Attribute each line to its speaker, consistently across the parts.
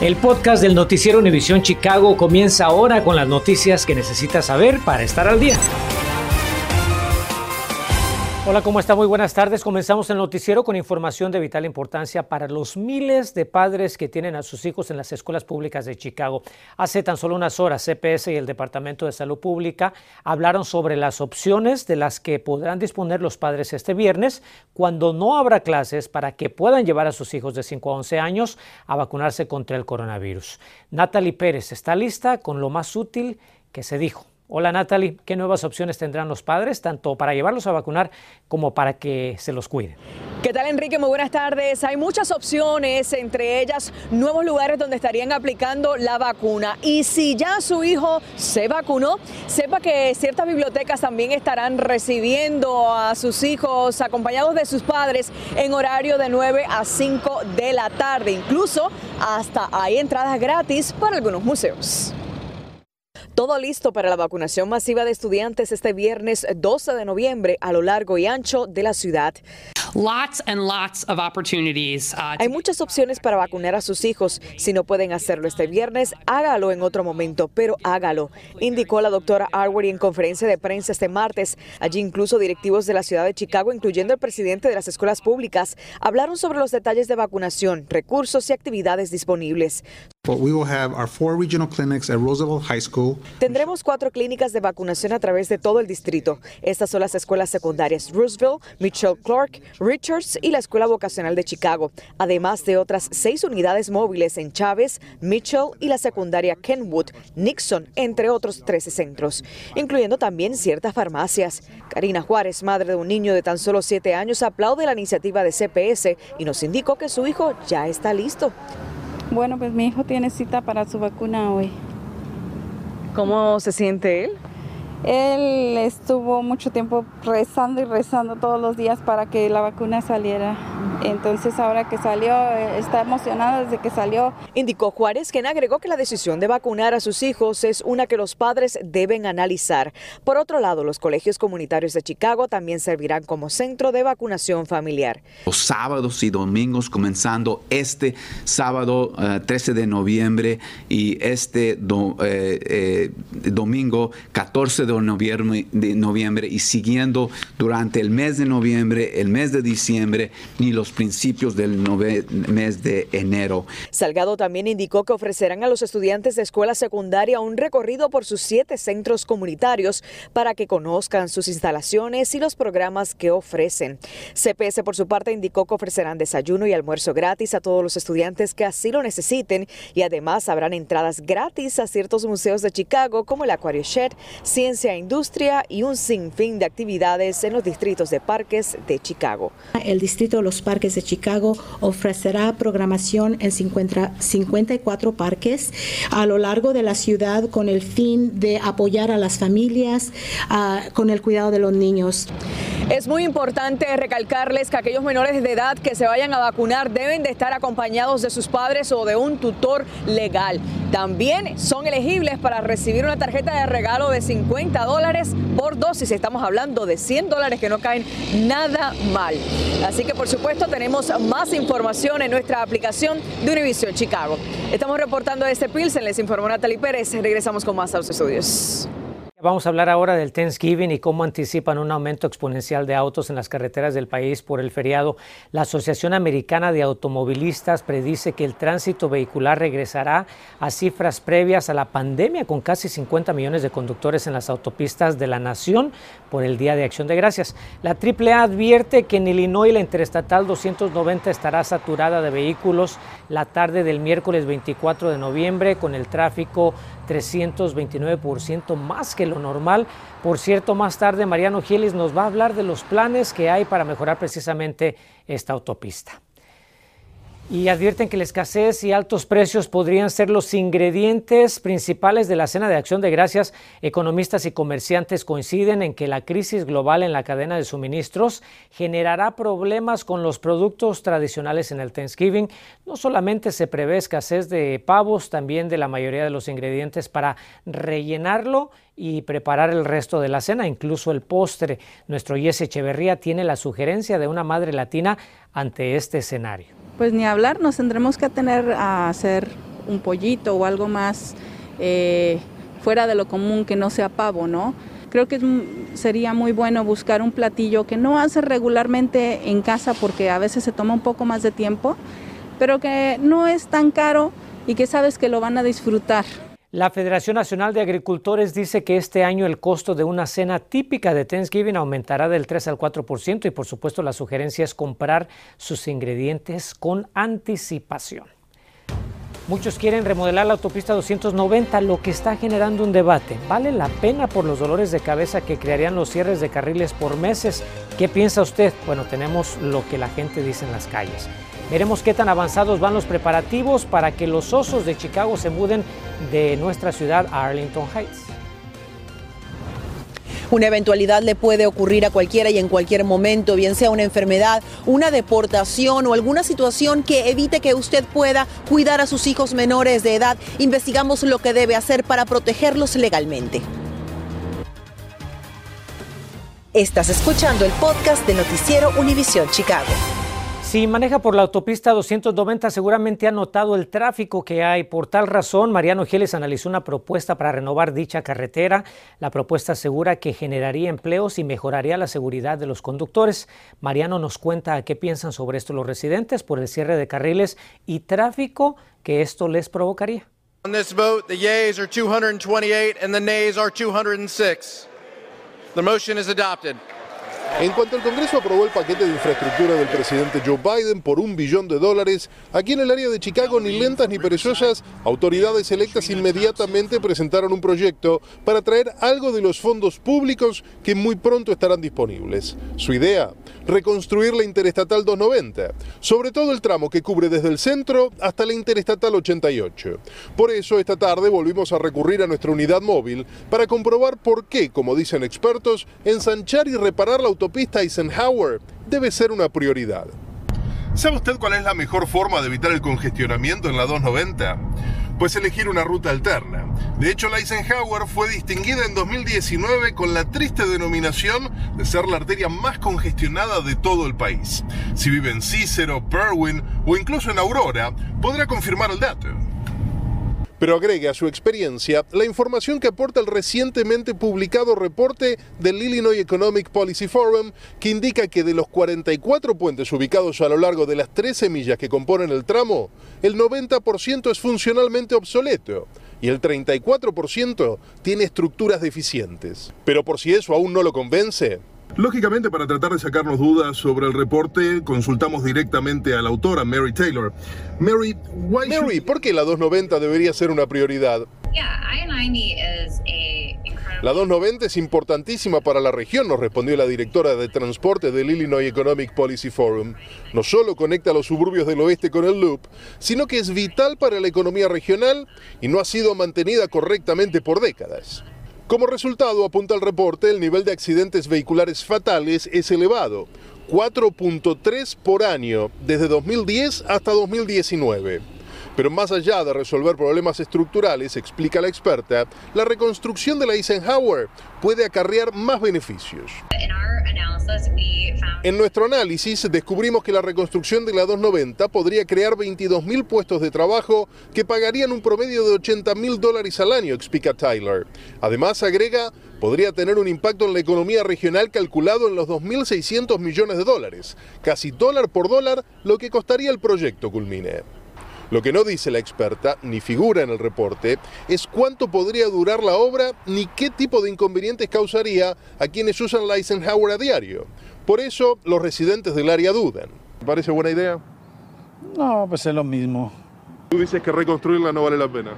Speaker 1: El podcast del noticiero Univisión Chicago comienza ahora con las noticias que necesitas saber para estar al día. Hola, ¿cómo está? Muy buenas tardes. Comenzamos el noticiero con información de vital importancia para los miles de padres que tienen a sus hijos en las escuelas públicas de Chicago. Hace tan solo unas horas, CPS y el Departamento de Salud Pública hablaron sobre las opciones de las que podrán disponer los padres este viernes cuando no habrá clases para que puedan llevar a sus hijos de 5 a 11 años a vacunarse contra el coronavirus. Natalie Pérez está lista con lo más útil que se dijo. Hola Natalie, ¿qué nuevas opciones tendrán los padres, tanto para llevarlos a vacunar como para que se los cuiden?
Speaker 2: ¿Qué tal Enrique? Muy buenas tardes. Hay muchas opciones, entre ellas nuevos lugares donde estarían aplicando la vacuna. Y si ya su hijo se vacunó, sepa que ciertas bibliotecas también estarán recibiendo a sus hijos acompañados de sus padres en horario de 9 a 5 de la tarde. Incluso hasta hay entradas gratis para algunos museos. Todo listo para la vacunación masiva de estudiantes este viernes 12 de noviembre a lo largo y ancho de la ciudad.
Speaker 3: Lots and lots of opportunities.
Speaker 2: Uh, Hay muchas opciones para vacunar a sus hijos. Si no pueden hacerlo este viernes, hágalo en otro momento, pero hágalo, indicó la doctora Arwery en conferencia de prensa este martes. Allí incluso directivos de la ciudad de Chicago, incluyendo el presidente de las escuelas públicas, hablaron sobre los detalles de vacunación, recursos y actividades disponibles. Tendremos cuatro clínicas de vacunación a través de todo el distrito. Estas son las escuelas secundarias Roosevelt, Mitchell Clark, Richards y la Escuela Vocacional de Chicago, además de otras seis unidades móviles en Chávez, Mitchell y la secundaria Kenwood, Nixon, entre otros 13 centros, incluyendo también ciertas farmacias. Karina Juárez, madre de un niño de tan solo siete años, aplaude la iniciativa de CPS y nos indicó que su hijo ya está listo.
Speaker 4: Bueno, pues mi hijo tiene cita para su vacuna hoy.
Speaker 2: ¿Cómo se siente él?
Speaker 4: Él estuvo mucho tiempo rezando y rezando todos los días para que la vacuna saliera. Entonces ahora que salió, eh, está emocionado desde que salió.
Speaker 2: Indicó Juárez, quien agregó que la decisión de vacunar a sus hijos es una que los padres deben analizar. Por otro lado, los colegios comunitarios de Chicago también servirán como centro de vacunación familiar.
Speaker 5: Los sábados y domingos, comenzando este sábado 13 eh, de noviembre y este eh, domingo 14 de noviembre, de noviembre y siguiendo durante el mes de noviembre, el mes de diciembre y los principios del mes de enero.
Speaker 2: Salgado también indicó que ofrecerán a los estudiantes de escuela secundaria un recorrido por sus siete centros comunitarios para que conozcan sus instalaciones y los programas que ofrecen. CPS por su parte indicó que ofrecerán desayuno y almuerzo gratis a todos los estudiantes que así lo necesiten y además habrán entradas gratis a ciertos museos de Chicago como el Aquario Shed, Ciencia e Industria y un sinfín de actividades en los distritos de parques de Chicago.
Speaker 6: El distrito de los Parques de Chicago ofrecerá programación en 50, 54 parques a lo largo de la ciudad con el fin de apoyar a las familias uh, con el cuidado de los niños.
Speaker 2: Es muy importante recalcarles que aquellos menores de edad que se vayan a vacunar deben de estar acompañados de sus padres o de un tutor legal. También son elegibles para recibir una tarjeta de regalo de 50 dólares por dosis. Estamos hablando de 100 dólares que no caen nada mal. Así que por supuesto tenemos más información en nuestra aplicación de Univision Chicago. Estamos reportando este Pilsen, les informó Natalie Pérez. Regresamos con más a los estudios.
Speaker 1: Vamos a hablar ahora del Thanksgiving y cómo anticipan un aumento exponencial de autos en las carreteras del país por el feriado. La Asociación Americana de Automovilistas predice que el tránsito vehicular regresará a cifras previas a la pandemia con casi 50 millones de conductores en las autopistas de la nación por el Día de Acción de Gracias. La AAA advierte que en Illinois la Interestatal 290 estará saturada de vehículos la tarde del miércoles 24 de noviembre con el tráfico 329% más que normal. Por cierto, más tarde Mariano Giles nos va a hablar de los planes que hay para mejorar precisamente esta autopista. Y advierten que la escasez y altos precios podrían ser los ingredientes principales de la cena de acción de gracias. Economistas y comerciantes coinciden en que la crisis global en la cadena de suministros generará problemas con los productos tradicionales en el Thanksgiving. No solamente se prevé escasez de pavos, también de la mayoría de los ingredientes para rellenarlo y preparar el resto de la cena, incluso el postre. Nuestro Jesse Echeverría tiene la sugerencia de una madre latina ante este escenario.
Speaker 4: Pues ni hablar, nos tendremos que tener a hacer un pollito o algo más eh, fuera de lo común que no sea pavo, ¿no? Creo que sería muy bueno buscar un platillo que no hace regularmente en casa porque a veces se toma un poco más de tiempo, pero que no es tan caro y que sabes que lo van a disfrutar.
Speaker 1: La Federación Nacional de Agricultores dice que este año el costo de una cena típica de Thanksgiving aumentará del 3 al 4% y por supuesto la sugerencia es comprar sus ingredientes con anticipación. Muchos quieren remodelar la autopista 290, lo que está generando un debate. ¿Vale la pena por los dolores de cabeza que crearían los cierres de carriles por meses? ¿Qué piensa usted? Bueno, tenemos lo que la gente dice en las calles. Veremos qué tan avanzados van los preparativos para que los osos de Chicago se muden de nuestra ciudad a Arlington Heights.
Speaker 2: Una eventualidad le puede ocurrir a cualquiera y en cualquier momento, bien sea una enfermedad, una deportación o alguna situación que evite que usted pueda cuidar a sus hijos menores de edad. Investigamos lo que debe hacer para protegerlos legalmente. Estás escuchando el podcast de Noticiero Univisión Chicago.
Speaker 1: Si maneja por la autopista 290, seguramente ha notado el tráfico que hay. Por tal razón, Mariano Giles analizó una propuesta para renovar dicha carretera. La propuesta asegura que generaría empleos y mejoraría la seguridad de los conductores. Mariano nos cuenta qué piensan sobre esto los residentes por el cierre de carriles y tráfico que esto les provocaría.
Speaker 7: This vote, the yeas are 228 and the nays are 206. The motion is adopted.
Speaker 8: En cuanto el Congreso aprobó el paquete de infraestructura del presidente Joe Biden por un billón de dólares, aquí en el área de Chicago, ni lentas ni perezosas, autoridades electas inmediatamente presentaron un proyecto para traer algo de los fondos públicos que muy pronto estarán disponibles. Su idea, reconstruir la Interestatal 290, sobre todo el tramo que cubre desde el centro hasta la Interestatal 88. Por eso, esta tarde volvimos a recurrir a nuestra unidad móvil para comprobar por qué, como dicen expertos, ensanchar y reparar la autopista Eisenhower debe ser una prioridad. ¿Sabe usted cuál es la mejor forma de evitar el congestionamiento en la 290? Pues elegir una ruta alterna. De hecho, la Eisenhower fue distinguida en 2019 con la triste denominación de ser la arteria más congestionada de todo el país. Si vive en Cicero, Berwyn o incluso en Aurora, podrá confirmar el dato pero agregue a su experiencia la información que aporta el recientemente publicado reporte del Illinois Economic Policy Forum, que indica que de los 44 puentes ubicados a lo largo de las 13 millas que componen el tramo, el 90% es funcionalmente obsoleto y el 34% tiene estructuras deficientes. Pero por si eso aún no lo convence, Lógicamente, para tratar de sacarnos dudas sobre el reporte, consultamos directamente a la autora, Mary Taylor. Mary, Mary ¿por qué la 290 debería ser una prioridad? La 290 es importantísima para la región, nos respondió la directora de transporte del Illinois Economic Policy Forum. No solo conecta los suburbios del oeste con el loop, sino que es vital para la economía regional y no ha sido mantenida correctamente por décadas. Como resultado, apunta el reporte, el nivel de accidentes vehiculares fatales es elevado, 4.3 por año desde 2010 hasta 2019. Pero más allá de resolver problemas estructurales, explica la experta, la reconstrucción de la Eisenhower puede acarrear más beneficios. En nuestro análisis descubrimos que la reconstrucción de la 290 podría crear 22.000 puestos de trabajo que pagarían un promedio de 80.000 dólares al año, explica Tyler. Además, agrega, podría tener un impacto en la economía regional calculado en los 2.600 millones de dólares, casi dólar por dólar lo que costaría el proyecto culmine. Lo que no dice la experta, ni figura en el reporte, es cuánto podría durar la obra ni qué tipo de inconvenientes causaría a quienes usan la Eisenhower a diario. Por eso los residentes del área dudan. ¿Te parece buena idea?
Speaker 9: No, pues es lo mismo.
Speaker 8: Tú dices que reconstruirla no vale la pena.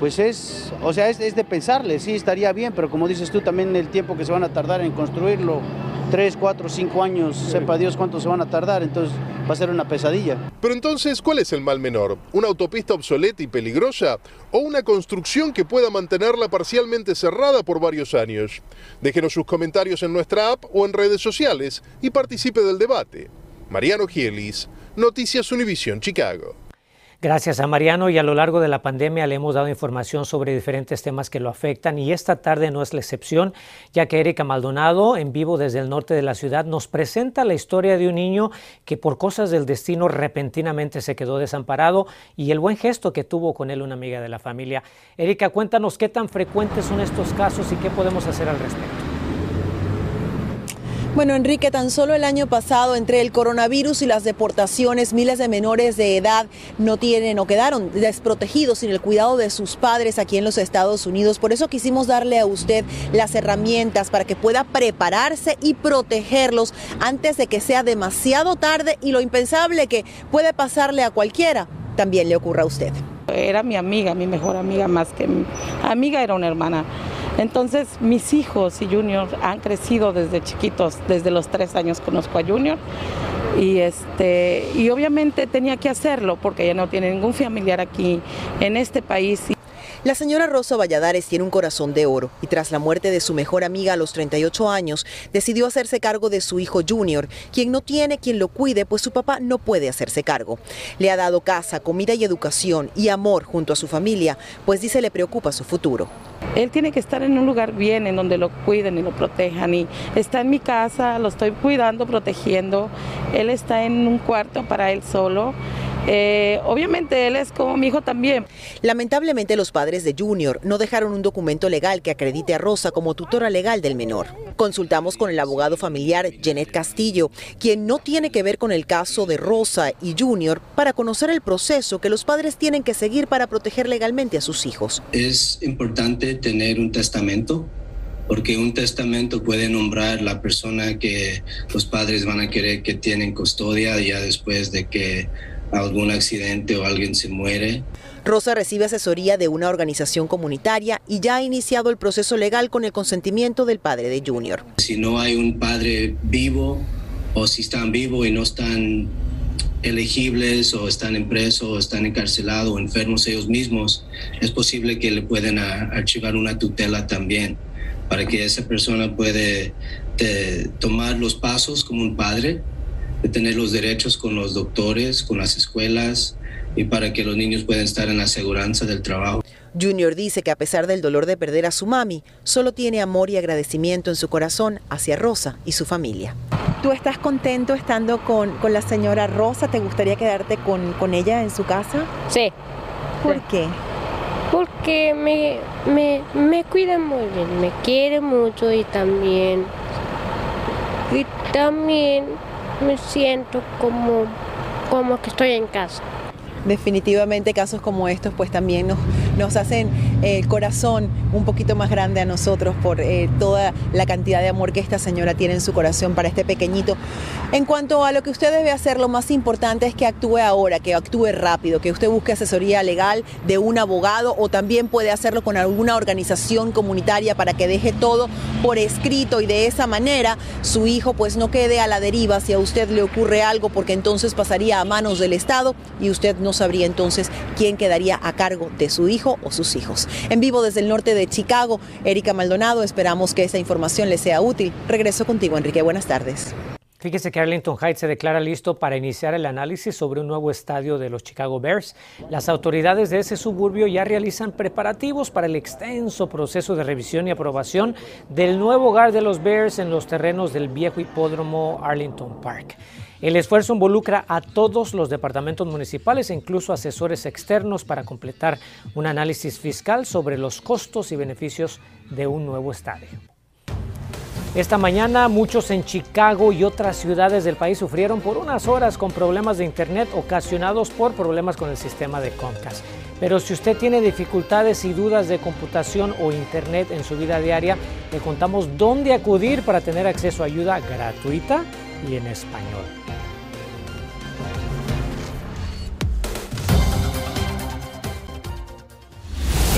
Speaker 9: Pues es, o sea, es, de pensarle, sí, estaría bien, pero como dices tú, también el tiempo que se van a tardar en construirlo, tres, cuatro, cinco años, sepa Dios cuánto se van a tardar, entonces va a ser una pesadilla.
Speaker 8: Pero entonces, ¿cuál es el mal menor? ¿Una autopista obsoleta y peligrosa? ¿O una construcción que pueda mantenerla parcialmente cerrada por varios años? Déjenos sus comentarios en nuestra app o en redes sociales y participe del debate. Mariano Gielis, Noticias Univisión Chicago.
Speaker 1: Gracias a Mariano y a lo largo de la pandemia le hemos dado información sobre diferentes temas que lo afectan y esta tarde no es la excepción, ya que Erika Maldonado, en vivo desde el norte de la ciudad, nos presenta la historia de un niño que por cosas del destino repentinamente se quedó desamparado y el buen gesto que tuvo con él una amiga de la familia. Erika, cuéntanos qué tan frecuentes son estos casos y qué podemos hacer al respecto.
Speaker 10: Bueno, Enrique, tan solo el año pasado, entre el coronavirus y las deportaciones, miles de menores de edad no tienen o quedaron desprotegidos sin el cuidado de sus padres aquí en los Estados Unidos. Por eso quisimos darle a usted las herramientas para que pueda prepararse y protegerlos antes de que sea demasiado tarde y lo impensable que puede pasarle a cualquiera también le ocurra a usted.
Speaker 11: Era mi amiga, mi mejor amiga, más que mi amiga era una hermana. Entonces mis hijos y Junior han crecido desde chiquitos, desde los tres años conozco a Junior y este y obviamente tenía que hacerlo porque ella no tiene ningún familiar aquí en este país.
Speaker 10: La señora Rosa Valladares tiene un corazón de oro y tras la muerte de su mejor amiga a los 38 años, decidió hacerse cargo de su hijo Junior, quien no tiene quien lo cuide, pues su papá no puede hacerse cargo. Le ha dado casa, comida y educación y amor junto a su familia, pues dice le preocupa su futuro.
Speaker 11: Él tiene que estar en un lugar bien, en donde lo cuiden y lo protejan. Y está en mi casa, lo estoy cuidando, protegiendo. Él está en un cuarto para él solo. Eh, obviamente él es como mi hijo también.
Speaker 10: Lamentablemente los padres de Junior no dejaron un documento legal que acredite a Rosa como tutora legal del menor. Consultamos con el abogado familiar Jeanette Castillo, quien no tiene que ver con el caso de Rosa y Junior, para conocer el proceso que los padres tienen que seguir para proteger legalmente a sus hijos.
Speaker 12: Es importante tener un testamento porque un testamento puede nombrar la persona que los padres van a querer que tienen custodia ya después de que algún accidente o alguien se muere.
Speaker 10: Rosa recibe asesoría de una organización comunitaria y ya ha iniciado el proceso legal con el consentimiento del padre de Junior.
Speaker 12: Si no hay un padre vivo o si están vivos y no están elegibles o están en preso o están encarcelados o enfermos ellos mismos, es posible que le puedan archivar una tutela también para que esa persona puede eh, tomar los pasos como un padre de tener los derechos con los doctores, con las escuelas y para que los niños puedan estar en la seguridad del trabajo.
Speaker 10: Junior dice que a pesar del dolor de perder a su mami, solo tiene amor y agradecimiento en su corazón hacia Rosa y su familia. ¿Tú estás contento estando con, con la señora Rosa? ¿Te gustaría quedarte con, con ella en su casa?
Speaker 13: Sí.
Speaker 10: ¿Por qué?
Speaker 13: Porque me, me, me cuida muy bien, me quiere mucho y también, y también me siento como, como que estoy en casa.
Speaker 10: Definitivamente casos como estos pues también nos, nos hacen el corazón un poquito más grande a nosotros por eh, toda la cantidad de amor que esta señora tiene en su corazón para este pequeñito. En cuanto a lo que usted debe hacer, lo más importante es que actúe ahora, que actúe rápido, que usted busque asesoría legal de un abogado o también puede hacerlo con alguna organización comunitaria para que deje todo por escrito y de esa manera su hijo pues no quede a la deriva si a usted le ocurre algo porque entonces pasaría a manos del Estado y usted no sabría entonces quién quedaría a cargo de su hijo o sus hijos. En vivo desde el norte de Chicago, Erika Maldonado, esperamos que esta información le sea útil. Regreso contigo, Enrique. Buenas tardes.
Speaker 1: Fíjese que Arlington Heights se declara listo para iniciar el análisis sobre un nuevo estadio de los Chicago Bears. Las autoridades de ese suburbio ya realizan preparativos para el extenso proceso de revisión y aprobación del nuevo hogar de los Bears en los terrenos del viejo hipódromo Arlington Park. El esfuerzo involucra a todos los departamentos municipales e incluso asesores externos para completar un análisis fiscal sobre los costos y beneficios de un nuevo estadio. Esta mañana muchos en Chicago y otras ciudades del país sufrieron por unas horas con problemas de internet ocasionados por problemas con el sistema de Comcast. Pero si usted tiene dificultades y dudas de computación o internet en su vida diaria, le contamos dónde acudir para tener acceso a ayuda gratuita y en español.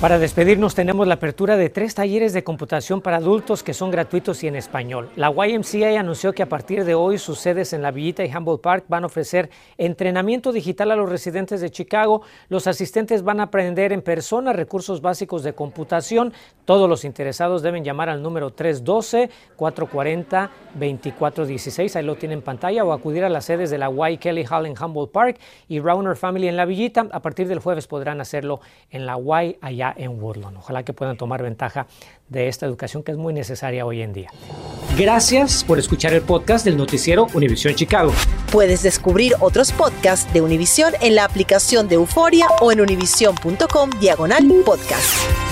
Speaker 1: Para despedirnos tenemos la apertura de tres talleres de computación para adultos que son gratuitos y en español. La YMCA anunció que a partir de hoy sus sedes en La Villita y Humboldt Park van a ofrecer entrenamiento digital a los residentes de Chicago. Los asistentes van a aprender en persona recursos básicos de computación. Todos los interesados deben llamar al número 312-440-2416, ahí lo tienen en pantalla, o acudir a las sedes de la Y Kelly Hall en Humboldt Park y Rauner Family en La Villita. A partir del jueves podrán hacerlo en la Y allá en Woodlawn. Ojalá que puedan tomar ventaja de esta educación que es muy necesaria hoy en día. Gracias por escuchar el podcast del noticiero Univisión Chicago.
Speaker 10: Puedes descubrir otros podcasts de Univisión en la aplicación de Euforia o en univision.com diagonal podcast.